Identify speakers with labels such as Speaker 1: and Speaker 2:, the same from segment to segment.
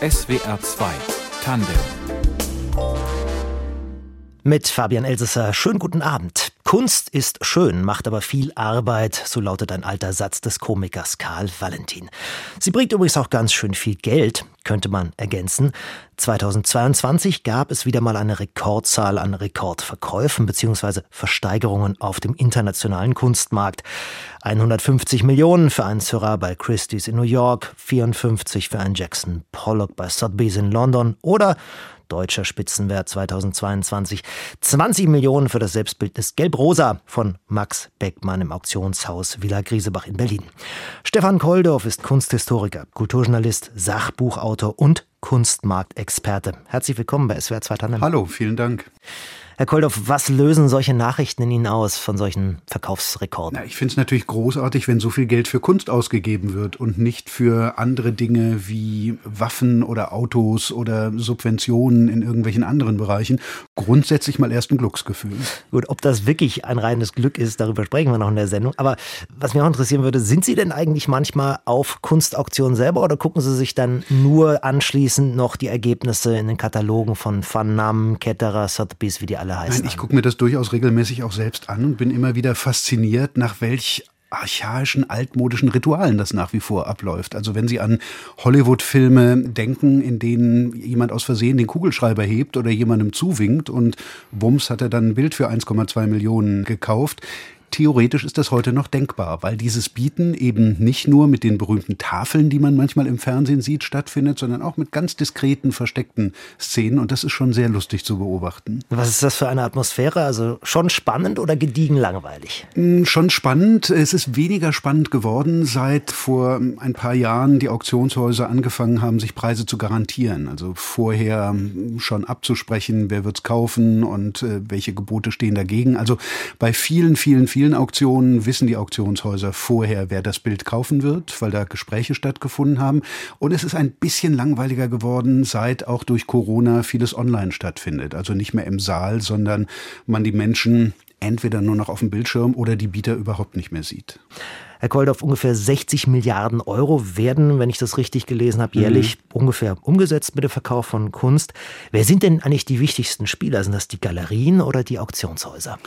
Speaker 1: SWR 2 Tandem
Speaker 2: mit Fabian Elsesser. Schönen guten Abend. Kunst ist schön, macht aber viel Arbeit, so lautet ein alter Satz des Komikers Karl Valentin. Sie bringt übrigens auch ganz schön viel Geld, könnte man ergänzen. 2022 gab es wieder mal eine Rekordzahl an Rekordverkäufen bzw. Versteigerungen auf dem internationalen Kunstmarkt. 150 Millionen für einen Seurat bei Christie's in New York, 54 für einen Jackson Pollock bei Sotheby's in London oder deutscher Spitzenwert 2022. 20 Millionen für das Selbstbildnis Gelb-Rosa von Max Beckmann im Auktionshaus Villa Griesebach in Berlin. Stefan Koldorf ist Kunsthistoriker, Kulturjournalist, Sachbuchautor und Kunstmarktexperte. Herzlich willkommen bei SWR 2 Tandem.
Speaker 3: Hallo, vielen Dank.
Speaker 2: Herr Koldorf, was lösen solche Nachrichten in Ihnen aus von solchen Verkaufsrekorden?
Speaker 3: Na, ich finde es natürlich großartig, wenn so viel Geld für Kunst ausgegeben wird und nicht für andere Dinge wie Waffen oder Autos oder Subventionen in irgendwelchen anderen Bereichen. Grundsätzlich mal erst ein Glücksgefühl.
Speaker 2: Gut, ob das wirklich ein reines Glück ist, darüber sprechen wir noch in der Sendung. Aber was mich auch interessieren würde, sind Sie denn eigentlich manchmal auf Kunstauktionen selber oder gucken Sie sich dann nur anschließend noch die Ergebnisse in den Katalogen von Van Nam, Ketterer, Sotheby's, wie die alle alle heißen.
Speaker 3: Nein, ich gucke mir das durchaus regelmäßig auch selbst an und bin immer wieder fasziniert, nach welch archaischen, altmodischen Ritualen das nach wie vor abläuft. Also wenn Sie an Hollywood-Filme denken, in denen jemand aus Versehen den Kugelschreiber hebt oder jemandem zuwinkt und bums hat er dann ein Bild für 1,2 Millionen gekauft, Theoretisch ist das heute noch denkbar, weil dieses Bieten eben nicht nur mit den berühmten Tafeln, die man manchmal im Fernsehen sieht, stattfindet, sondern auch mit ganz diskreten, versteckten Szenen. Und das ist schon sehr lustig zu beobachten.
Speaker 2: Was ist das für eine Atmosphäre? Also schon spannend oder gediegen langweilig?
Speaker 3: Hm, schon spannend. Es ist weniger spannend geworden, seit vor ein paar Jahren die Auktionshäuser angefangen haben, sich Preise zu garantieren. Also vorher hm, schon abzusprechen, wer wird's kaufen und äh, welche Gebote stehen dagegen. Also bei vielen, vielen, vielen Auktionen wissen die Auktionshäuser vorher, wer das Bild kaufen wird, weil da Gespräche stattgefunden haben. Und es ist ein bisschen langweiliger geworden, seit auch durch Corona vieles online stattfindet. Also nicht mehr im Saal, sondern man die Menschen entweder nur noch auf dem Bildschirm oder die Bieter überhaupt nicht mehr sieht.
Speaker 2: Herr Koldorf, ungefähr 60 Milliarden Euro werden, wenn ich das richtig gelesen habe, jährlich mhm. ungefähr umgesetzt mit dem Verkauf von Kunst. Wer sind denn eigentlich die wichtigsten Spieler? Sind das die Galerien oder die Auktionshäuser?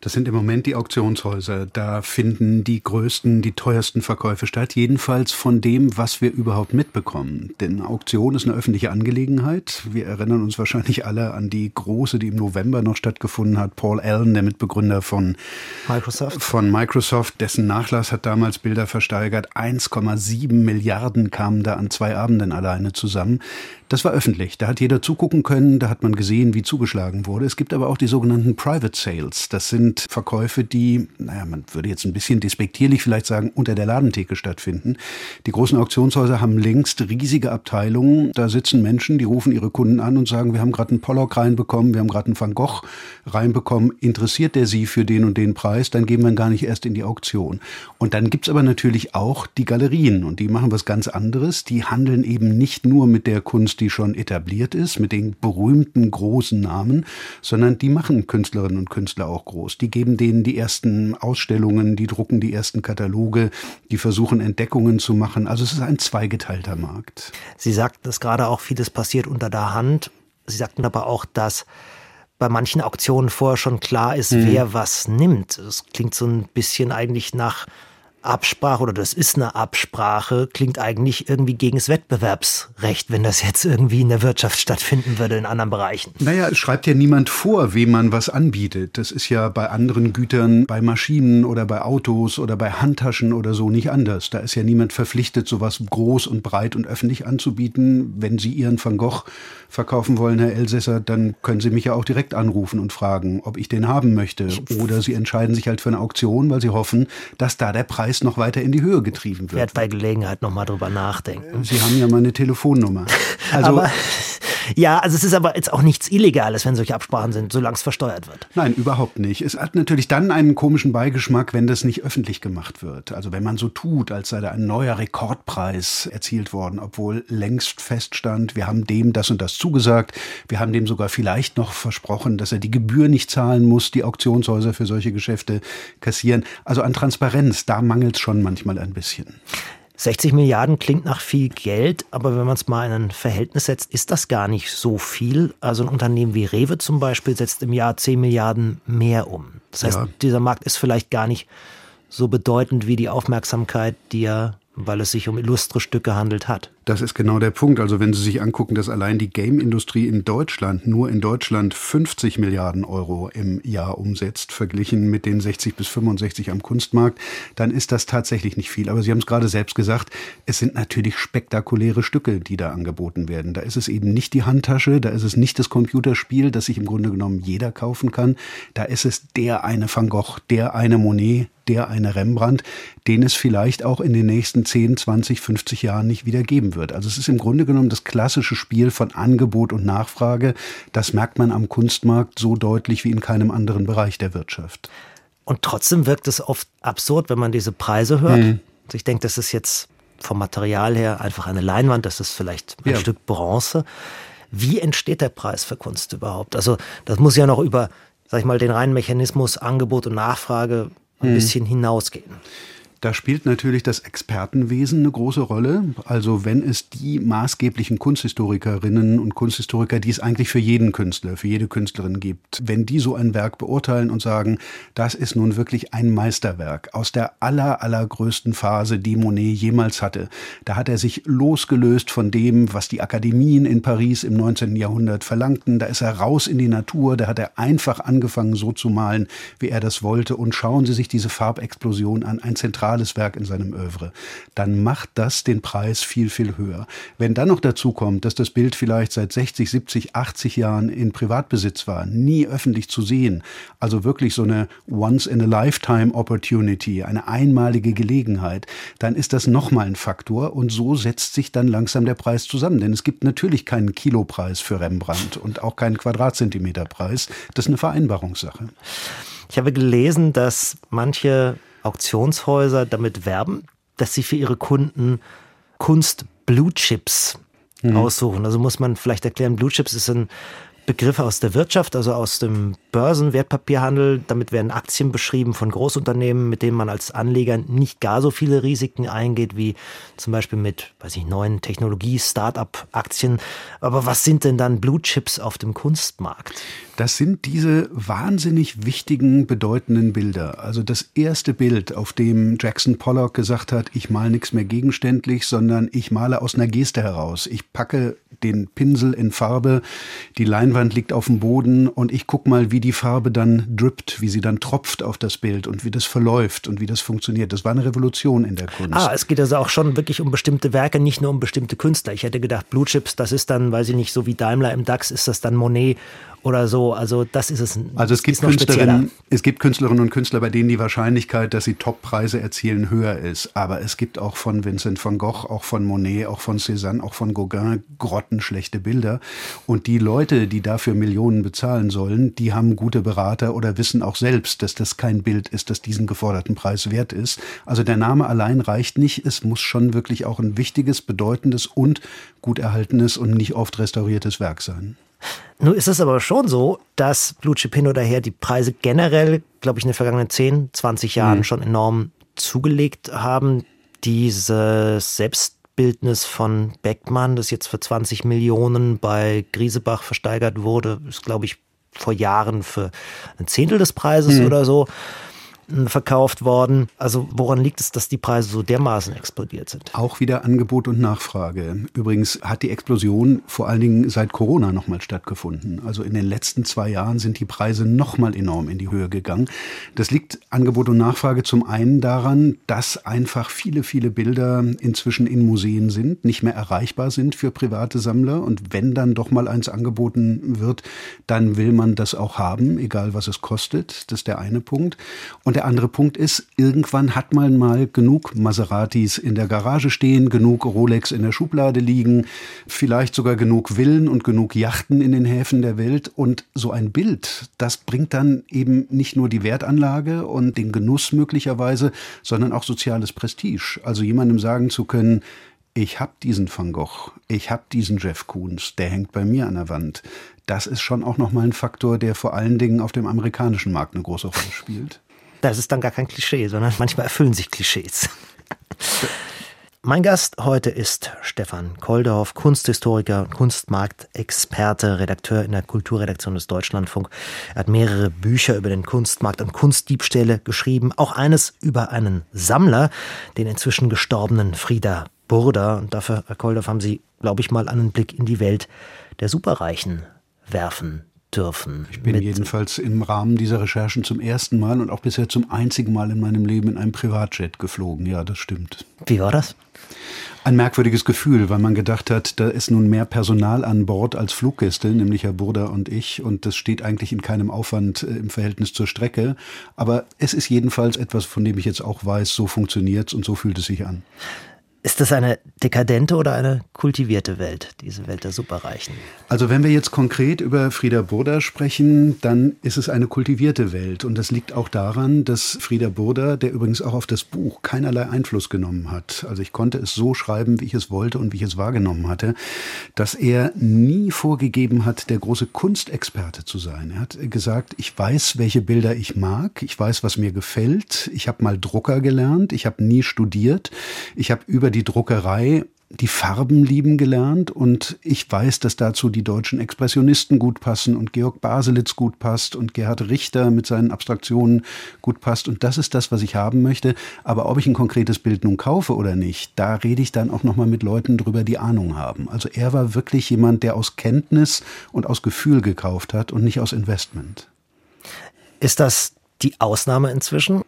Speaker 3: Das sind im Moment die Auktionshäuser. Da finden die größten, die teuersten Verkäufe statt. Jedenfalls von dem, was wir überhaupt mitbekommen. Denn Auktion ist eine öffentliche Angelegenheit. Wir erinnern uns wahrscheinlich alle an die große, die im November noch stattgefunden hat. Paul Allen, der Mitbegründer von Microsoft. Von Microsoft. Dessen Nachlass hat damals Bilder versteigert. 1,7 Milliarden kamen da an zwei Abenden alleine zusammen. Das war öffentlich. Da hat jeder zugucken können. Da hat man gesehen, wie zugeschlagen wurde. Es gibt aber auch die sogenannten Private Sales. Das sind Verkäufe, die, naja, man würde jetzt ein bisschen despektierlich vielleicht sagen, unter der Ladentheke stattfinden. Die großen Auktionshäuser haben längst riesige Abteilungen. Da sitzen Menschen, die rufen ihre Kunden an und sagen, wir haben gerade einen Pollock reinbekommen, wir haben gerade einen Van Gogh reinbekommen. Interessiert der Sie für den und den Preis? Dann gehen wir gar nicht erst in die Auktion. Und dann gibt's aber natürlich auch die Galerien und die machen was ganz anderes. Die handeln eben nicht nur mit der Kunst, die schon etabliert ist, mit den berühmten großen Namen, sondern die machen Künstlerinnen und Künstler auch groß die geben denen die ersten Ausstellungen, die drucken die ersten Kataloge, die versuchen Entdeckungen zu machen. Also es ist ein zweigeteilter Markt.
Speaker 2: Sie sagten es gerade auch, vieles passiert unter der Hand. Sie sagten aber auch, dass bei manchen Auktionen vorher schon klar ist, mhm. wer was nimmt. Das klingt so ein bisschen eigentlich nach Absprache oder das ist eine Absprache, klingt eigentlich irgendwie gegen das Wettbewerbsrecht, wenn das jetzt irgendwie in der Wirtschaft stattfinden würde in anderen Bereichen.
Speaker 3: Naja, es schreibt ja niemand vor, wem man was anbietet. Das ist ja bei anderen Gütern, bei Maschinen oder bei Autos oder bei Handtaschen oder so nicht anders. Da ist ja niemand verpflichtet, sowas groß und breit und öffentlich anzubieten. Wenn Sie Ihren Van Gogh verkaufen wollen, Herr Elsässer, dann können Sie mich ja auch direkt anrufen und fragen, ob ich den haben möchte. Oder Sie entscheiden sich halt für eine Auktion, weil Sie hoffen, dass da der Preis Preis noch weiter in die Höhe getrieben wird. Ich
Speaker 2: werde bei Gelegenheit nochmal drüber nachdenken.
Speaker 3: Sie haben ja meine Telefonnummer.
Speaker 2: Also, aber, ja, also es ist aber jetzt auch nichts Illegales, wenn solche Absprachen sind, solange es versteuert wird.
Speaker 3: Nein, überhaupt nicht. Es hat natürlich dann einen komischen Beigeschmack, wenn das nicht öffentlich gemacht wird. Also wenn man so tut, als sei da ein neuer Rekordpreis erzielt worden, obwohl längst feststand, wir haben dem das und das zugesagt, wir haben dem sogar vielleicht noch versprochen, dass er die Gebühr nicht zahlen muss, die Auktionshäuser für solche Geschäfte kassieren. Also an Transparenz, da mangelt es schon manchmal ein bisschen.
Speaker 2: 60 Milliarden klingt nach viel Geld, aber wenn man es mal in ein Verhältnis setzt, ist das gar nicht so viel. Also ein Unternehmen wie Rewe zum Beispiel setzt im Jahr 10 Milliarden mehr um. Das heißt, ja. dieser Markt ist vielleicht gar nicht so bedeutend wie die Aufmerksamkeit, die er weil es sich um illustre Stücke handelt hat.
Speaker 3: Das ist genau der Punkt. Also wenn Sie sich angucken, dass allein die Game-Industrie in Deutschland, nur in Deutschland 50 Milliarden Euro im Jahr umsetzt, verglichen mit den 60 bis 65 am Kunstmarkt, dann ist das tatsächlich nicht viel. Aber Sie haben es gerade selbst gesagt, es sind natürlich spektakuläre Stücke, die da angeboten werden. Da ist es eben nicht die Handtasche, da ist es nicht das Computerspiel, das sich im Grunde genommen jeder kaufen kann. Da ist es der eine Van Gogh, der eine Monet, der eine Rembrandt, den es vielleicht auch in den nächsten 10, 20, 50 Jahren nicht wieder geben wird. Also es ist im Grunde genommen das klassische Spiel von Angebot und Nachfrage. Das merkt man am Kunstmarkt so deutlich wie in keinem anderen Bereich der Wirtschaft.
Speaker 2: Und trotzdem wirkt es oft absurd, wenn man diese Preise hört. Mhm. Also ich denke, das ist jetzt vom Material her einfach eine Leinwand, das ist vielleicht ein ja. Stück Bronze. Wie entsteht der Preis für Kunst überhaupt? Also das muss ja noch über, sag ich mal, den reinen Mechanismus Angebot und Nachfrage ein hm. bisschen hinausgehen.
Speaker 3: Da spielt natürlich das Expertenwesen eine große Rolle. Also wenn es die maßgeblichen Kunsthistorikerinnen und Kunsthistoriker, die es eigentlich für jeden Künstler, für jede Künstlerin gibt, wenn die so ein Werk beurteilen und sagen, das ist nun wirklich ein Meisterwerk aus der aller, allergrößten Phase, die Monet jemals hatte. Da hat er sich losgelöst von dem, was die Akademien in Paris im 19. Jahrhundert verlangten. Da ist er raus in die Natur. Da hat er einfach angefangen, so zu malen, wie er das wollte. Und schauen Sie sich diese Farbexplosion an. Ein zentrales zentrales Werk in seinem Övre, dann macht das den Preis viel, viel höher. Wenn dann noch dazu kommt, dass das Bild vielleicht seit 60, 70, 80 Jahren in Privatbesitz war, nie öffentlich zu sehen, also wirklich so eine Once-in-a-Lifetime-Opportunity, eine einmalige Gelegenheit, dann ist das nochmal ein Faktor und so setzt sich dann langsam der Preis zusammen. Denn es gibt natürlich keinen Kilopreis für Rembrandt und auch keinen Quadratzentimeterpreis. Das ist eine Vereinbarungssache.
Speaker 2: Ich habe gelesen, dass manche Auktionshäuser damit werben, dass sie für ihre Kunden Kunst Blue Chips mhm. aussuchen. Also muss man vielleicht erklären, Blue Chips ist ein Begriff aus der Wirtschaft, also aus dem Börsenwertpapierhandel. Damit werden Aktien beschrieben von Großunternehmen, mit denen man als Anleger nicht gar so viele Risiken eingeht, wie zum Beispiel mit, weiß ich, neuen Technologie-Startup-Aktien. Aber was sind denn dann Blue Chips auf dem Kunstmarkt?
Speaker 3: Das sind diese wahnsinnig wichtigen, bedeutenden Bilder. Also das erste Bild, auf dem Jackson Pollock gesagt hat, ich male nichts mehr gegenständlich, sondern ich male aus einer Geste heraus. Ich packe den Pinsel in Farbe, die Leinwand liegt auf dem Boden und ich gucke mal, wie die Farbe dann drippt, wie sie dann tropft auf das Bild und wie das verläuft und wie das funktioniert. Das war eine Revolution in der Kunst.
Speaker 2: Ah, es geht also auch schon wirklich um bestimmte Werke, nicht nur um bestimmte Künstler. Ich hätte gedacht, Blue Chips, das ist dann, weiß ich nicht, so wie Daimler im DAX, ist das dann Monet oder so. Also das ist es.
Speaker 3: Also es gibt Künstlerinnen, es gibt Künstlerinnen und Künstler, bei denen die Wahrscheinlichkeit, dass sie Toppreise erzielen, höher ist. Aber es gibt auch von Vincent van Gogh, auch von Monet, auch von Cézanne, auch von Gauguin grottenschlechte Bilder. Und die Leute, die dafür Millionen bezahlen sollen, die haben gute Berater oder wissen auch selbst, dass das kein Bild ist, das diesen geforderten Preis wert ist. Also der Name allein reicht nicht. Es muss schon wirklich auch ein wichtiges, bedeutendes und gut erhaltenes und nicht oft restauriertes Werk sein.
Speaker 2: Nun ist es aber schon so, dass Blue Chip hin oder her die Preise generell, glaube ich, in den vergangenen 10, 20 Jahren mhm. schon enorm zugelegt haben. Dieses Selbstbildnis von Beckmann, das jetzt für 20 Millionen bei Griesebach versteigert wurde, ist, glaube ich, vor Jahren für ein Zehntel des Preises mhm. oder so verkauft worden. Also woran liegt es, dass die Preise so dermaßen explodiert sind?
Speaker 3: Auch wieder Angebot und Nachfrage. Übrigens hat die Explosion vor allen Dingen seit Corona nochmal stattgefunden. Also in den letzten zwei Jahren sind die Preise nochmal enorm in die Höhe gegangen. Das liegt Angebot und Nachfrage zum einen daran, dass einfach viele, viele Bilder inzwischen in Museen sind, nicht mehr erreichbar sind für private Sammler. Und wenn dann doch mal eins angeboten wird, dann will man das auch haben, egal was es kostet. Das ist der eine Punkt. Und der andere Punkt ist, irgendwann hat man mal genug Maseratis in der Garage stehen, genug Rolex in der Schublade liegen, vielleicht sogar genug Villen und genug Yachten in den Häfen der Welt. Und so ein Bild, das bringt dann eben nicht nur die Wertanlage und den Genuss möglicherweise, sondern auch soziales Prestige. Also jemandem sagen zu können, ich habe diesen Van Gogh, ich habe diesen Jeff Koons, der hängt bei mir an der Wand. Das ist schon auch nochmal ein Faktor, der vor allen Dingen auf dem amerikanischen Markt eine große Rolle spielt.
Speaker 2: Das ist dann gar kein Klischee, sondern manchmal erfüllen sich Klischees. Mein Gast heute ist Stefan Koldorf, Kunsthistoriker, Kunstmarktexperte, Redakteur in der Kulturredaktion des Deutschlandfunk. Er hat mehrere Bücher über den Kunstmarkt und Kunstdiebstähle geschrieben, auch eines über einen Sammler, den inzwischen gestorbenen Frieda Burda. Und dafür, Herr Koldorf, haben Sie, glaube ich, mal einen Blick in die Welt der Superreichen werfen dürfen.
Speaker 3: Ich bin jedenfalls im Rahmen dieser Recherchen zum ersten Mal und auch bisher zum einzigen Mal in meinem Leben in einem Privatjet geflogen. Ja, das stimmt.
Speaker 2: Wie war das?
Speaker 3: Ein merkwürdiges Gefühl, weil man gedacht hat, da ist nun mehr Personal an Bord als Fluggäste, nämlich Herr Burda und ich. Und das steht eigentlich in keinem Aufwand äh, im Verhältnis zur Strecke. Aber es ist jedenfalls etwas, von dem ich jetzt auch weiß, so funktioniert es und so fühlt es sich an.
Speaker 2: Ist das eine dekadente oder eine kultivierte Welt, diese Welt der Superreichen?
Speaker 3: Also wenn wir jetzt konkret über Frieda Burda sprechen, dann ist es eine kultivierte Welt. Und das liegt auch daran, dass Frieda Burda, der übrigens auch auf das Buch keinerlei Einfluss genommen hat, also ich konnte es so schreiben, wie ich es wollte und wie ich es wahrgenommen hatte, dass er nie vorgegeben hat, der große Kunstexperte zu sein. Er hat gesagt, ich weiß, welche Bilder ich mag, ich weiß, was mir gefällt, ich habe mal Drucker gelernt, ich habe nie studiert, ich habe über die Druckerei die Farben lieben gelernt und ich weiß, dass dazu die deutschen Expressionisten gut passen und Georg Baselitz gut passt und Gerhard Richter mit seinen Abstraktionen gut passt und das ist das, was ich haben möchte. Aber ob ich ein konkretes Bild nun kaufe oder nicht, da rede ich dann auch nochmal mit Leuten drüber, die Ahnung haben. Also er war wirklich jemand, der aus Kenntnis und aus Gefühl gekauft hat und nicht aus Investment.
Speaker 2: Ist das die Ausnahme inzwischen?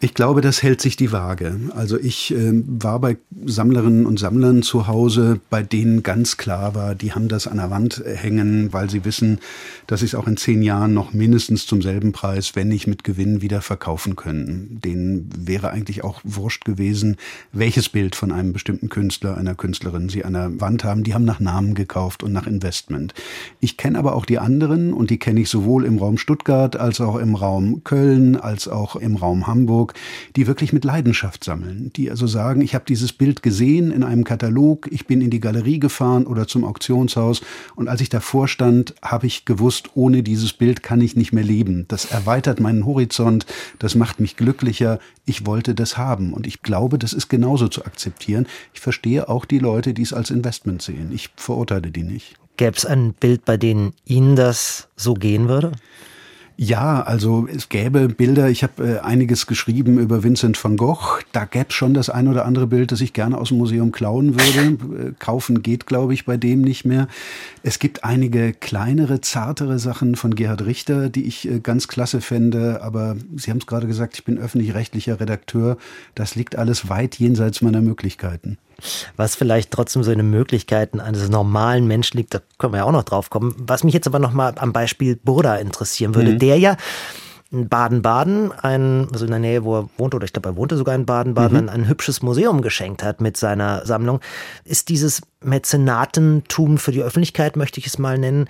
Speaker 3: Ich glaube, das hält sich die Waage. Also ich äh, war bei Sammlerinnen und Sammlern zu Hause, bei denen ganz klar war, die haben das an der Wand hängen, weil sie wissen, dass sie es auch in zehn Jahren noch mindestens zum selben Preis, wenn nicht mit Gewinn, wieder verkaufen können. Denen wäre eigentlich auch wurscht gewesen, welches Bild von einem bestimmten Künstler, einer Künstlerin sie an der Wand haben. Die haben nach Namen gekauft und nach Investment. Ich kenne aber auch die anderen und die kenne ich sowohl im Raum Stuttgart als auch im Raum Köln als auch im Raum Hamburg, die wirklich mit Leidenschaft sammeln, die also sagen, ich habe dieses Bild gesehen in einem Katalog, ich bin in die Galerie gefahren oder zum Auktionshaus und als ich davor stand, habe ich gewusst, ohne dieses Bild kann ich nicht mehr leben. Das erweitert meinen Horizont, das macht mich glücklicher, ich wollte das haben und ich glaube, das ist genauso zu akzeptieren. Ich verstehe auch die Leute, die es als Investment sehen. Ich verurteile die nicht.
Speaker 2: Gäbe es ein Bild, bei dem Ihnen das so gehen würde?
Speaker 3: Ja, also es gäbe Bilder, ich habe äh, einiges geschrieben über Vincent van Gogh. Da gäbe schon das ein oder andere Bild, das ich gerne aus dem Museum klauen würde. Äh, kaufen geht, glaube ich, bei dem nicht mehr. Es gibt einige kleinere, zartere Sachen von Gerhard Richter, die ich äh, ganz klasse fände. Aber Sie haben es gerade gesagt, ich bin öffentlich-rechtlicher Redakteur. Das liegt alles weit jenseits meiner Möglichkeiten
Speaker 2: was vielleicht trotzdem so in den Möglichkeiten eines normalen Menschen liegt, da können wir ja auch noch drauf kommen. Was mich jetzt aber noch mal am Beispiel Burda interessieren würde, mhm. der ja in Baden-Baden, ein, also in der Nähe, wo er wohnte, oder ich glaube, er wohnte sogar in Baden-Baden, mhm. ein, ein, hübsches Museum geschenkt hat mit seiner Sammlung. Ist dieses Mäzenatentum für die Öffentlichkeit, möchte ich es mal nennen,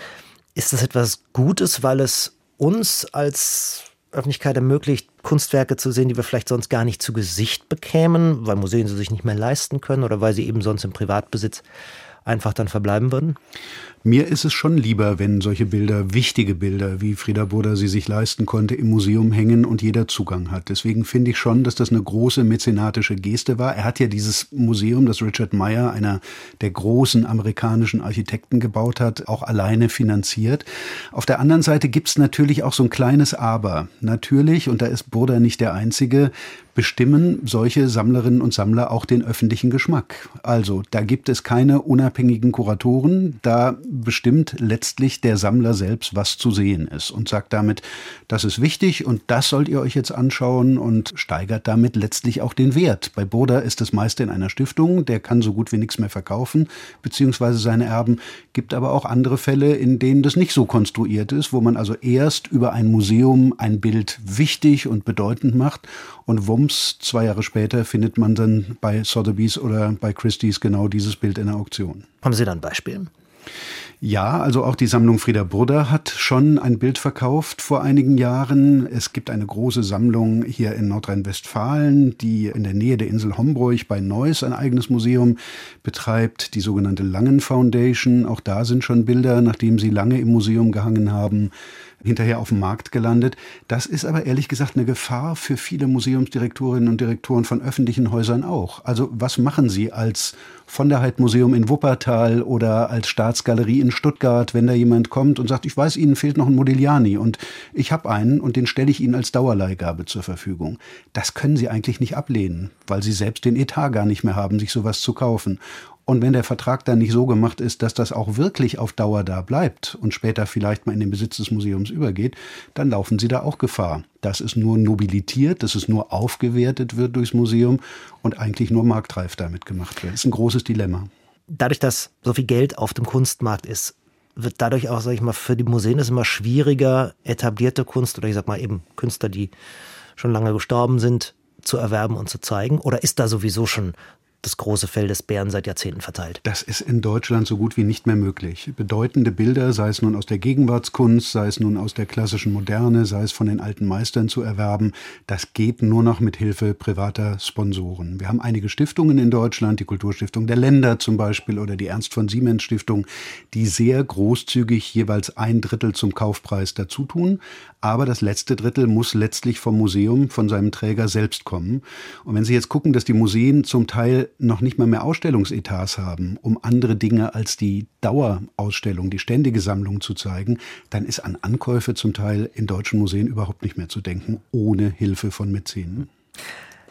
Speaker 2: ist das etwas Gutes, weil es uns als Öffentlichkeit ermöglicht, Kunstwerke zu sehen, die wir vielleicht sonst gar nicht zu Gesicht bekämen, weil Museen sie sich nicht mehr leisten können oder weil sie eben sonst im Privatbesitz einfach dann verbleiben würden?
Speaker 3: Mir ist es schon lieber, wenn solche Bilder, wichtige Bilder, wie Frieda Burda sie sich leisten konnte, im Museum hängen und jeder Zugang hat. Deswegen finde ich schon, dass das eine große mäzenatische Geste war. Er hat ja dieses Museum, das Richard Meyer, einer der großen amerikanischen Architekten gebaut hat, auch alleine finanziert. Auf der anderen Seite gibt es natürlich auch so ein kleines Aber. Natürlich, und da ist Burda nicht der Einzige, bestimmen solche Sammlerinnen und Sammler auch den öffentlichen Geschmack. Also da gibt es keine unabhängigen Kuratoren, da bestimmt letztlich der Sammler selbst, was zu sehen ist und sagt damit, das ist wichtig und das sollt ihr euch jetzt anschauen und steigert damit letztlich auch den Wert. Bei Boda ist das meiste in einer Stiftung, der kann so gut wie nichts mehr verkaufen, beziehungsweise seine Erben, gibt aber auch andere Fälle, in denen das nicht so konstruiert ist, wo man also erst über ein Museum ein Bild wichtig und bedeutend macht und wumms, zwei Jahre später findet man dann bei Sotheby's oder bei Christie's genau dieses Bild in der Auktion.
Speaker 2: Haben Sie da ein Beispiel?
Speaker 3: Ja, also auch die Sammlung Frieda Burda hat schon ein Bild verkauft vor einigen Jahren. Es gibt eine große Sammlung hier in Nordrhein-Westfalen, die in der Nähe der Insel Hombruch bei Neuss ein eigenes Museum betreibt, die sogenannte Langen Foundation. Auch da sind schon Bilder, nachdem sie lange im Museum gehangen haben, hinterher auf dem Markt gelandet. Das ist aber ehrlich gesagt eine Gefahr für viele Museumsdirektorinnen und Direktoren von öffentlichen Häusern auch. Also was machen Sie als von der Museum in Wuppertal oder als Staatsgalerie in Stuttgart, wenn da jemand kommt und sagt, ich weiß, Ihnen fehlt noch ein Modigliani und ich habe einen und den stelle ich Ihnen als Dauerleihgabe zur Verfügung. Das können Sie eigentlich nicht ablehnen, weil Sie selbst den Etat gar nicht mehr haben, sich sowas zu kaufen. Und wenn der Vertrag dann nicht so gemacht ist, dass das auch wirklich auf Dauer da bleibt und später vielleicht mal in den Besitz des Museums übergeht, dann laufen Sie da auch Gefahr, dass es nur nobilitiert, dass es nur aufgewertet wird durchs Museum und eigentlich nur marktreif damit gemacht wird. Das ist ein großes Dilemma.
Speaker 2: Dadurch, dass so viel Geld auf dem Kunstmarkt ist, wird dadurch auch, sag ich mal, für die Museen es immer schwieriger, etablierte Kunst oder ich sag mal eben Künstler, die schon lange gestorben sind, zu erwerben und zu zeigen? Oder ist da sowieso schon das große Fell des Bären seit Jahrzehnten verteilt.
Speaker 3: Das ist in Deutschland so gut wie nicht mehr möglich. Bedeutende Bilder, sei es nun aus der Gegenwartskunst, sei es nun aus der klassischen Moderne, sei es von den alten Meistern zu erwerben, das geht nur noch mit Hilfe privater Sponsoren. Wir haben einige Stiftungen in Deutschland, die Kulturstiftung der Länder zum Beispiel oder die Ernst von Siemens Stiftung, die sehr großzügig jeweils ein Drittel zum Kaufpreis dazu tun. Aber das letzte Drittel muss letztlich vom Museum, von seinem Träger selbst kommen. Und wenn Sie jetzt gucken, dass die Museen zum Teil noch nicht mal mehr Ausstellungsetats haben, um andere Dinge als die Dauerausstellung, die ständige Sammlung zu zeigen, dann ist an Ankäufe zum Teil in deutschen Museen überhaupt nicht mehr zu denken, ohne Hilfe von Mäzenen.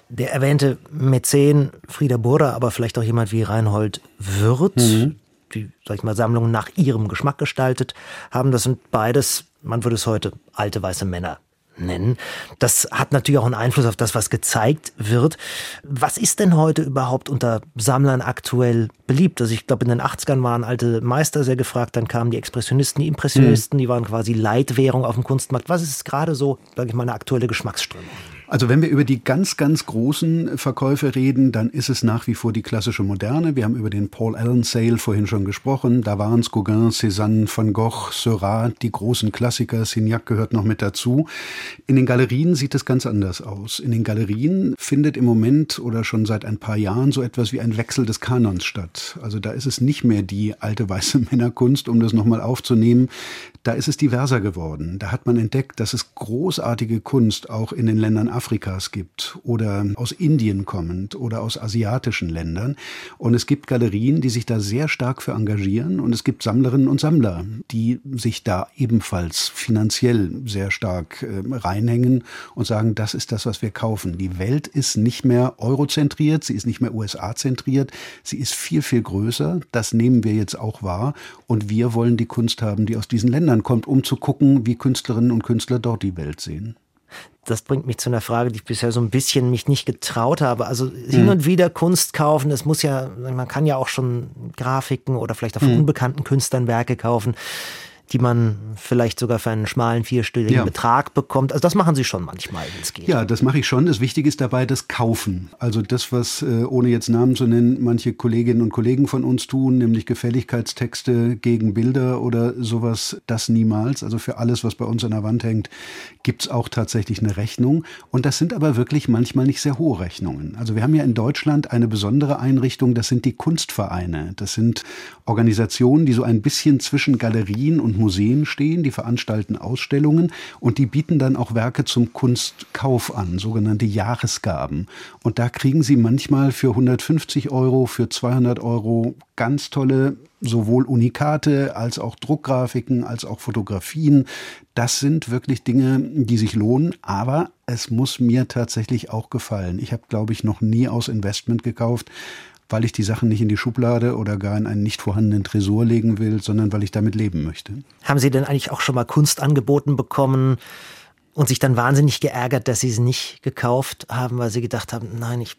Speaker 2: Der erwähnte Mäzen Frieder Burda, aber vielleicht auch jemand wie Reinhold Wirth, mhm. die, sag ich mal, Sammlungen nach ihrem Geschmack gestaltet haben. Das sind beides, man würde es heute alte weiße Männer nennen. Das hat natürlich auch einen Einfluss auf das, was gezeigt wird. Was ist denn heute überhaupt unter Sammlern aktuell beliebt? Also ich glaube, in den 80ern waren alte Meister sehr gefragt, dann kamen die Expressionisten, die Impressionisten, mhm. die waren quasi Leitwährung auf dem Kunstmarkt. Was ist gerade so, sage ich mal, eine aktuelle Geschmacksströmung?
Speaker 3: Also wenn wir über die ganz, ganz großen Verkäufe reden, dann ist es nach wie vor die klassische Moderne. Wir haben über den Paul Allen Sale vorhin schon gesprochen. Da waren es Gauguin, Cézanne, Van Gogh, Seurat, die großen Klassiker. Signac gehört noch mit dazu. In den Galerien sieht es ganz anders aus. In den Galerien findet im Moment oder schon seit ein paar Jahren so etwas wie ein Wechsel des Kanons statt. Also da ist es nicht mehr die alte weiße Männerkunst, um das nochmal aufzunehmen. Da ist es diverser geworden. Da hat man entdeckt, dass es großartige Kunst auch in den Ländern Afrikas gibt oder aus Indien kommend oder aus asiatischen Ländern. Und es gibt Galerien, die sich da sehr stark für engagieren und es gibt Sammlerinnen und Sammler, die sich da ebenfalls finanziell sehr stark äh, reinhängen und sagen, das ist das, was wir kaufen. Die Welt ist nicht mehr eurozentriert, sie ist nicht mehr USA-zentriert, sie ist viel, viel größer. Das nehmen wir jetzt auch wahr und wir wollen die Kunst haben, die aus diesen Ländern kommt, um zu gucken, wie Künstlerinnen und Künstler dort die Welt sehen
Speaker 2: das bringt mich zu einer Frage, die ich bisher so ein bisschen mich nicht getraut habe. Also hin hm. und wieder Kunst kaufen, es muss ja, man kann ja auch schon Grafiken oder vielleicht auch von hm. unbekannten Künstlern Werke kaufen die man vielleicht sogar für einen schmalen vierstelligen ja. Betrag bekommt. Also das machen Sie schon manchmal, wenn es geht.
Speaker 3: Ja, das mache ich schon. Das Wichtige ist dabei das Kaufen. Also das, was, äh, ohne jetzt Namen zu nennen, manche Kolleginnen und Kollegen von uns tun, nämlich Gefälligkeitstexte gegen Bilder oder sowas, das niemals. Also für alles, was bei uns an der Wand hängt, gibt es auch tatsächlich eine Rechnung. Und das sind aber wirklich manchmal nicht sehr hohe Rechnungen. Also wir haben ja in Deutschland eine besondere Einrichtung, das sind die Kunstvereine. Das sind Organisationen, die so ein bisschen zwischen Galerien und Museen stehen, die veranstalten Ausstellungen und die bieten dann auch Werke zum Kunstkauf an, sogenannte Jahresgaben. Und da kriegen sie manchmal für 150 Euro, für 200 Euro ganz tolle sowohl Unikate als auch Druckgrafiken als auch Fotografien. Das sind wirklich Dinge, die sich lohnen, aber es muss mir tatsächlich auch gefallen. Ich habe, glaube ich, noch nie aus Investment gekauft, weil ich die Sachen nicht in die Schublade oder gar in einen nicht vorhandenen Tresor legen will, sondern weil ich damit leben möchte.
Speaker 2: Haben Sie denn eigentlich auch schon mal Kunst angeboten bekommen und sich dann wahnsinnig geärgert, dass Sie es nicht gekauft haben, weil Sie gedacht haben, nein, ich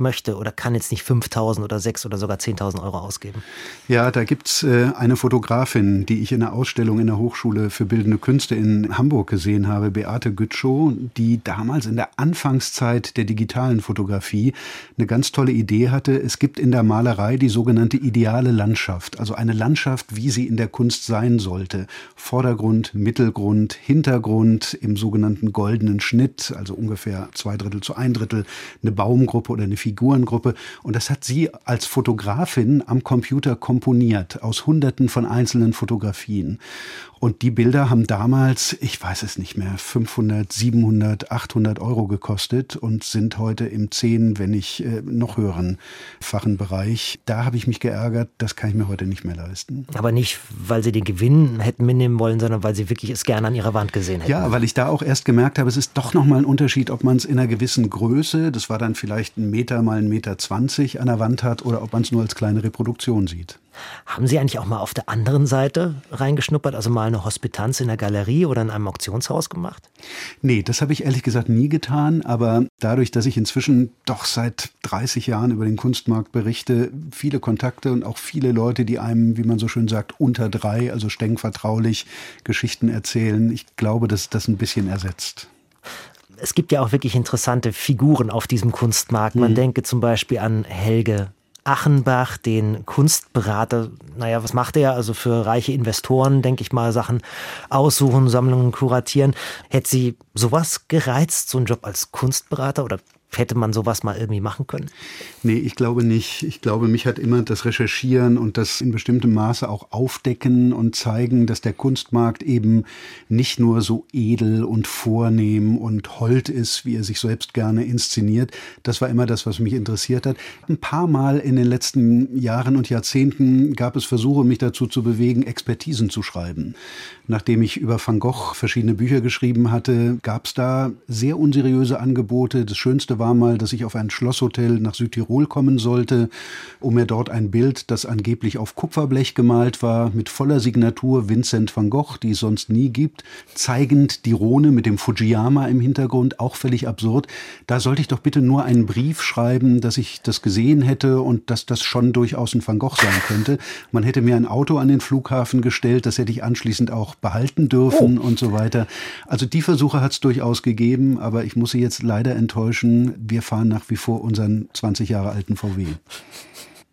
Speaker 2: möchte oder kann jetzt nicht 5.000 oder 6 oder sogar 10.000 Euro ausgeben.
Speaker 3: Ja, da gibt's äh, eine Fotografin, die ich in der Ausstellung in der Hochschule für Bildende Künste in Hamburg gesehen habe, Beate Gütschow, die damals in der Anfangszeit der digitalen Fotografie eine ganz tolle Idee hatte. Es gibt in der Malerei die sogenannte ideale Landschaft, also eine Landschaft, wie sie in der Kunst sein sollte. Vordergrund, Mittelgrund, Hintergrund im sogenannten goldenen Schnitt, also ungefähr zwei Drittel zu ein Drittel, eine Baumgruppe oder eine Figur Figurengruppe. Und das hat sie als Fotografin am Computer komponiert aus Hunderten von einzelnen Fotografien. Und die Bilder haben damals, ich weiß es nicht mehr, 500, 700, 800 Euro gekostet und sind heute im 10, wenn nicht äh, noch höheren fachen Bereich. Da habe ich mich geärgert, das kann ich mir heute nicht mehr leisten.
Speaker 2: Aber nicht, weil Sie den Gewinn hätten mitnehmen wollen, sondern weil Sie wirklich es gerne an Ihrer Wand gesehen hätten.
Speaker 3: Ja, weil ich da auch erst gemerkt habe, es ist doch nochmal ein Unterschied, ob man es in einer gewissen Größe, das war dann vielleicht ein Meter mal ein Meter zwanzig an der Wand hat oder ob man es nur als kleine Reproduktion sieht.
Speaker 2: Haben Sie eigentlich auch mal auf der anderen Seite reingeschnuppert, also mal eine Hospitanz in der Galerie oder in einem Auktionshaus gemacht?
Speaker 3: Nee, das habe ich ehrlich gesagt nie getan, aber dadurch, dass ich inzwischen doch seit 30 Jahren über den Kunstmarkt berichte, viele Kontakte und auch viele Leute, die einem, wie man so schön sagt, unter drei, also streng vertraulich Geschichten erzählen, ich glaube, dass das ein bisschen ersetzt
Speaker 2: es gibt ja auch wirklich interessante Figuren auf diesem Kunstmarkt. Man mhm. denke zum Beispiel an Helge Achenbach, den Kunstberater. Naja, was macht er? Also für reiche Investoren, denke ich mal, Sachen aussuchen, Sammlungen kuratieren. Hätte Sie sowas gereizt, so einen Job als Kunstberater oder Hätte man sowas mal irgendwie machen können?
Speaker 3: Nee, ich glaube nicht. Ich glaube, mich hat immer das Recherchieren und das in bestimmtem Maße auch aufdecken und zeigen, dass der Kunstmarkt eben nicht nur so edel und vornehm und hold ist, wie er sich selbst gerne inszeniert. Das war immer das, was mich interessiert hat. Ein paar Mal in den letzten Jahren und Jahrzehnten gab es Versuche, mich dazu zu bewegen, Expertisen zu schreiben. Nachdem ich über Van Gogh verschiedene Bücher geschrieben hatte, gab es da sehr unseriöse Angebote. Das Schönste war mal, dass ich auf ein Schlosshotel nach Südtirol kommen sollte, um mir dort ein Bild, das angeblich auf Kupferblech gemalt war, mit voller Signatur Vincent van Gogh, die es sonst nie gibt, zeigend die Rhone mit dem Fujiyama im Hintergrund, auch völlig absurd. Da sollte ich doch bitte nur einen Brief schreiben, dass ich das gesehen hätte und dass das schon durchaus ein Van Gogh sein könnte. Man hätte mir ein Auto an den Flughafen gestellt, das hätte ich anschließend auch behalten dürfen oh. und so weiter. Also die Versuche hat es durchaus gegeben, aber ich muss Sie jetzt leider enttäuschen. Wir fahren nach wie vor unseren 20 Jahre alten VW.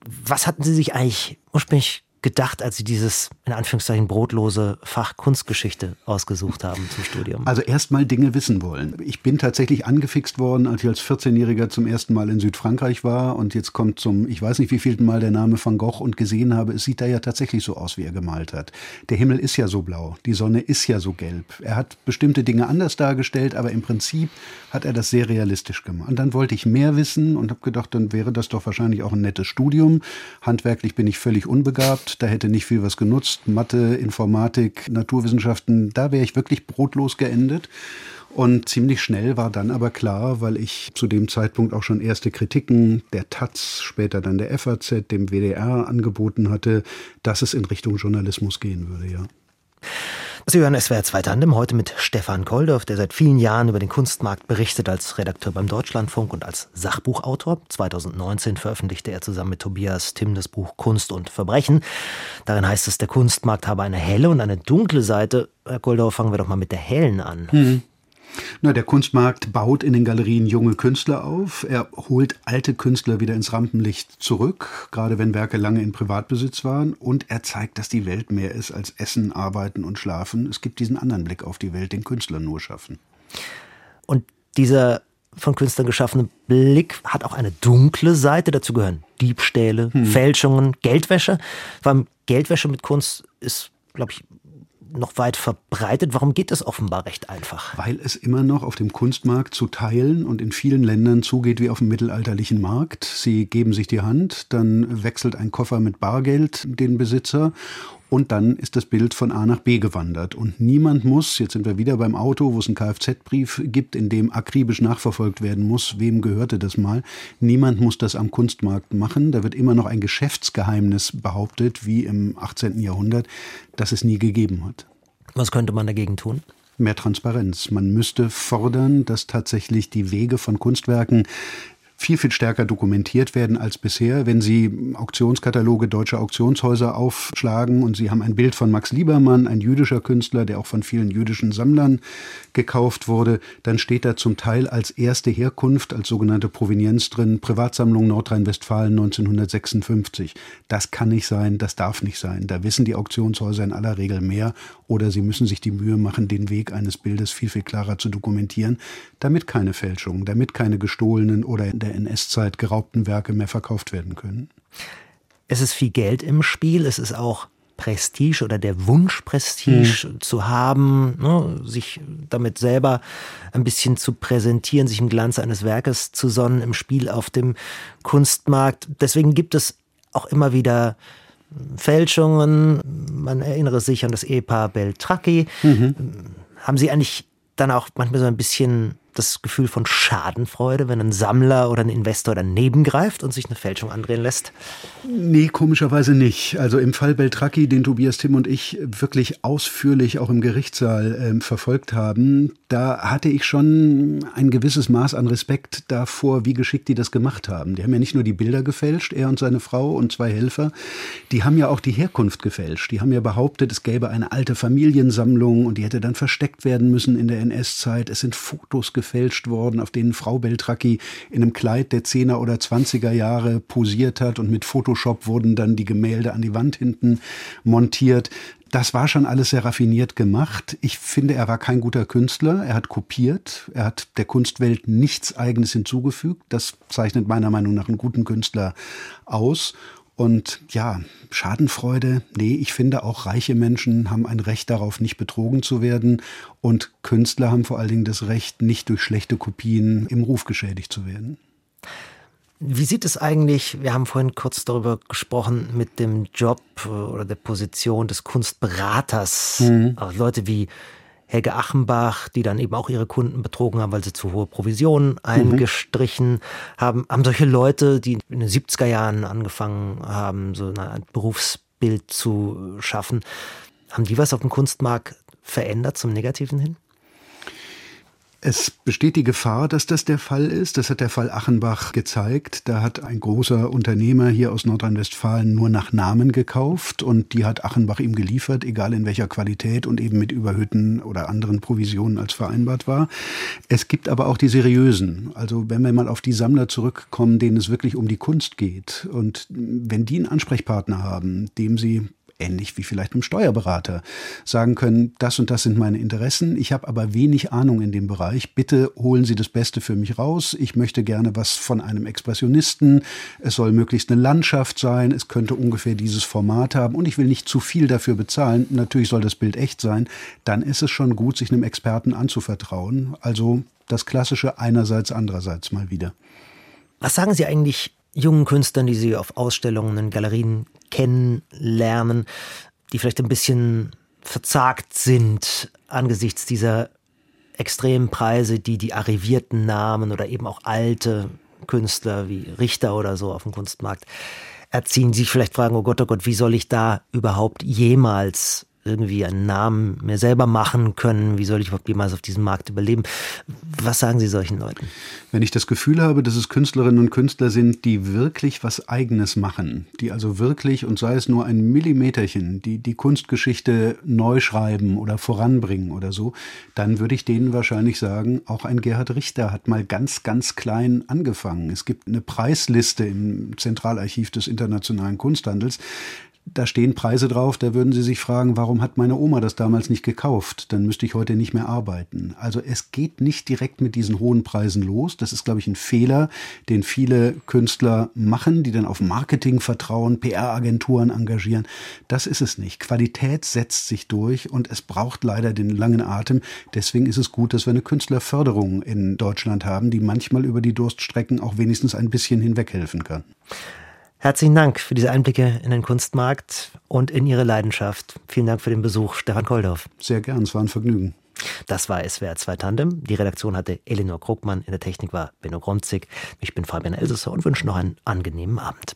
Speaker 2: Was hatten Sie sich eigentlich ursprünglich gedacht, als Sie dieses in Anführungszeichen brotlose Fach Kunstgeschichte ausgesucht haben zum Studium?
Speaker 3: Also erstmal Dinge wissen wollen. Ich bin tatsächlich angefixt worden, als ich als 14-Jähriger zum ersten Mal in Südfrankreich war und jetzt kommt zum, ich weiß nicht wie vielten Mal der Name Van Gogh und gesehen habe, es sieht da ja tatsächlich so aus, wie er gemalt hat. Der Himmel ist ja so blau, die Sonne ist ja so gelb. Er hat bestimmte Dinge anders dargestellt, aber im Prinzip hat er das sehr realistisch gemacht. Und dann wollte ich mehr wissen und habe gedacht, dann wäre das doch wahrscheinlich auch ein nettes Studium. Handwerklich bin ich völlig unbegabt da hätte nicht viel was genutzt. Mathe, Informatik, Naturwissenschaften, da wäre ich wirklich brotlos geendet. Und ziemlich schnell war dann aber klar, weil ich zu dem Zeitpunkt auch schon erste Kritiken der Taz, später dann der FAZ, dem WDR angeboten hatte, dass es in Richtung Journalismus gehen würde, ja.
Speaker 2: Sie hören SWR 2 Tandem heute mit Stefan Koldorf, der seit vielen Jahren über den Kunstmarkt berichtet als Redakteur beim Deutschlandfunk und als Sachbuchautor. 2019 veröffentlichte er zusammen mit Tobias Timm das Buch Kunst und Verbrechen. Darin heißt es, der Kunstmarkt habe eine helle und eine dunkle Seite. Herr Koldorf, fangen wir doch mal mit der hellen an.
Speaker 3: Mhm. Na, der Kunstmarkt baut in den Galerien junge Künstler auf. Er holt alte Künstler wieder ins Rampenlicht zurück, gerade wenn Werke lange in Privatbesitz waren. Und er zeigt, dass die Welt mehr ist als Essen, Arbeiten und Schlafen. Es gibt diesen anderen Blick auf die Welt, den Künstler nur schaffen.
Speaker 2: Und dieser von Künstlern geschaffene Blick hat auch eine dunkle Seite. Dazu gehören Diebstähle, hm. Fälschungen, Geldwäsche. Vor allem Geldwäsche mit Kunst ist, glaube ich, noch weit verbreitet. Warum geht das offenbar recht einfach?
Speaker 3: Weil es immer noch auf dem Kunstmarkt zu teilen und in vielen Ländern zugeht wie auf dem mittelalterlichen Markt. Sie geben sich die Hand, dann wechselt ein Koffer mit Bargeld den Besitzer und dann ist das Bild von A nach B gewandert. Und niemand muss, jetzt sind wir wieder beim Auto, wo es einen Kfz-Brief gibt, in dem akribisch nachverfolgt werden muss, wem gehörte das mal. Niemand muss das am Kunstmarkt machen. Da wird immer noch ein Geschäftsgeheimnis behauptet, wie im 18. Jahrhundert, das es nie gegeben hat.
Speaker 2: Was könnte man dagegen tun?
Speaker 3: Mehr Transparenz. Man müsste fordern, dass tatsächlich die Wege von Kunstwerken viel, viel stärker dokumentiert werden als bisher. Wenn Sie Auktionskataloge deutscher Auktionshäuser aufschlagen und Sie haben ein Bild von Max Liebermann, ein jüdischer Künstler, der auch von vielen jüdischen Sammlern gekauft wurde, dann steht da zum Teil als erste Herkunft, als sogenannte Provenienz drin, Privatsammlung Nordrhein-Westfalen 1956. Das kann nicht sein, das darf nicht sein. Da wissen die Auktionshäuser in aller Regel mehr oder sie müssen sich die Mühe machen, den Weg eines Bildes viel, viel klarer zu dokumentieren, damit keine Fälschungen, damit keine gestohlenen oder der NS-Zeit geraubten Werke mehr verkauft werden können.
Speaker 2: Es ist viel Geld im Spiel, es ist auch Prestige oder der Wunsch, Prestige hm. zu haben, ne, sich damit selber ein bisschen zu präsentieren, sich im Glanz eines Werkes zu sonnen im Spiel auf dem Kunstmarkt. Deswegen gibt es auch immer wieder Fälschungen. Man erinnere sich an das Ehepaar Beltracchi. Mhm. Haben Sie eigentlich dann auch manchmal so ein bisschen das Gefühl von Schadenfreude, wenn ein Sammler oder ein Investor daneben greift und sich eine Fälschung andrehen lässt?
Speaker 3: Nee, komischerweise nicht. Also im Fall Beltracchi, den Tobias Tim und ich wirklich ausführlich auch im Gerichtssaal äh, verfolgt haben, da hatte ich schon ein gewisses Maß an Respekt davor, wie geschickt die das gemacht haben. Die haben ja nicht nur die Bilder gefälscht, er und seine Frau und zwei Helfer, die haben ja auch die Herkunft gefälscht. Die haben ja behauptet, es gäbe eine alte Familiensammlung und die hätte dann versteckt werden müssen in der NS-Zeit. Es sind Fotos gefälscht gefälscht worden, auf denen Frau Beltracchi in einem Kleid der 10er oder 20er Jahre posiert hat und mit Photoshop wurden dann die Gemälde an die Wand hinten montiert. Das war schon alles sehr raffiniert gemacht. Ich finde, er war kein guter Künstler. Er hat kopiert. Er hat der Kunstwelt nichts Eigenes hinzugefügt. Das zeichnet meiner Meinung nach einen guten Künstler aus. Und ja, Schadenfreude, nee, ich finde auch reiche Menschen haben ein Recht darauf, nicht betrogen zu werden. Und Künstler haben vor allen Dingen das Recht, nicht durch schlechte Kopien im Ruf geschädigt zu werden.
Speaker 2: Wie sieht es eigentlich, wir haben vorhin kurz darüber gesprochen, mit dem Job oder der Position des Kunstberaters. Mhm. Leute wie Helge Achenbach, die dann eben auch ihre Kunden betrogen haben, weil sie zu hohe Provisionen eingestrichen mhm. haben. Haben solche Leute, die in den 70er Jahren angefangen haben, so ein Berufsbild zu schaffen, haben die was auf dem Kunstmarkt verändert zum Negativen hin?
Speaker 3: Es besteht die Gefahr, dass das der Fall ist. Das hat der Fall Achenbach gezeigt. Da hat ein großer Unternehmer hier aus Nordrhein-Westfalen nur nach Namen gekauft und die hat Achenbach ihm geliefert, egal in welcher Qualität und eben mit überhöhten oder anderen Provisionen als vereinbart war. Es gibt aber auch die seriösen. Also wenn wir mal auf die Sammler zurückkommen, denen es wirklich um die Kunst geht und wenn die einen Ansprechpartner haben, dem sie ähnlich wie vielleicht einem Steuerberater, sagen können, das und das sind meine Interessen, ich habe aber wenig Ahnung in dem Bereich, bitte holen Sie das Beste für mich raus, ich möchte gerne was von einem Expressionisten, es soll möglichst eine Landschaft sein, es könnte ungefähr dieses Format haben und ich will nicht zu viel dafür bezahlen, natürlich soll das Bild echt sein, dann ist es schon gut, sich einem Experten anzuvertrauen. Also das klassische einerseits, andererseits mal wieder.
Speaker 2: Was sagen Sie eigentlich jungen Künstlern, die Sie auf Ausstellungen in Galerien kennenlernen, die vielleicht ein bisschen verzagt sind angesichts dieser extremen Preise, die die arrivierten Namen oder eben auch alte Künstler wie Richter oder so auf dem Kunstmarkt erziehen, sich vielleicht fragen, oh Gott, oh Gott, wie soll ich da überhaupt jemals irgendwie einen Namen mir selber machen können? Wie soll ich überhaupt jemals auf diesem Markt überleben? Was sagen Sie solchen Leuten?
Speaker 3: Wenn ich das Gefühl habe, dass es Künstlerinnen und Künstler sind, die wirklich was Eigenes machen, die also wirklich, und sei es nur ein Millimeterchen, die die Kunstgeschichte neu schreiben oder voranbringen oder so, dann würde ich denen wahrscheinlich sagen, auch ein Gerhard Richter hat mal ganz, ganz klein angefangen. Es gibt eine Preisliste im Zentralarchiv des internationalen Kunsthandels da stehen Preise drauf, da würden Sie sich fragen, warum hat meine Oma das damals nicht gekauft? Dann müsste ich heute nicht mehr arbeiten. Also es geht nicht direkt mit diesen hohen Preisen los. Das ist, glaube ich, ein Fehler, den viele Künstler machen, die dann auf Marketing vertrauen, PR-Agenturen engagieren. Das ist es nicht. Qualität setzt sich durch und es braucht leider den langen Atem. Deswegen ist es gut, dass wir eine Künstlerförderung in Deutschland haben, die manchmal über die Durststrecken auch wenigstens ein bisschen hinweghelfen kann.
Speaker 2: Herzlichen Dank für diese Einblicke in den Kunstmarkt und in Ihre Leidenschaft. Vielen Dank für den Besuch, Stefan Koldorf.
Speaker 3: Sehr gern, es war ein Vergnügen.
Speaker 2: Das war SWR 2 Tandem. Die Redaktion hatte Elinor Krugmann, in der Technik war Benno Gromzig. Ich bin Fabian Elsässer und wünsche noch einen angenehmen Abend.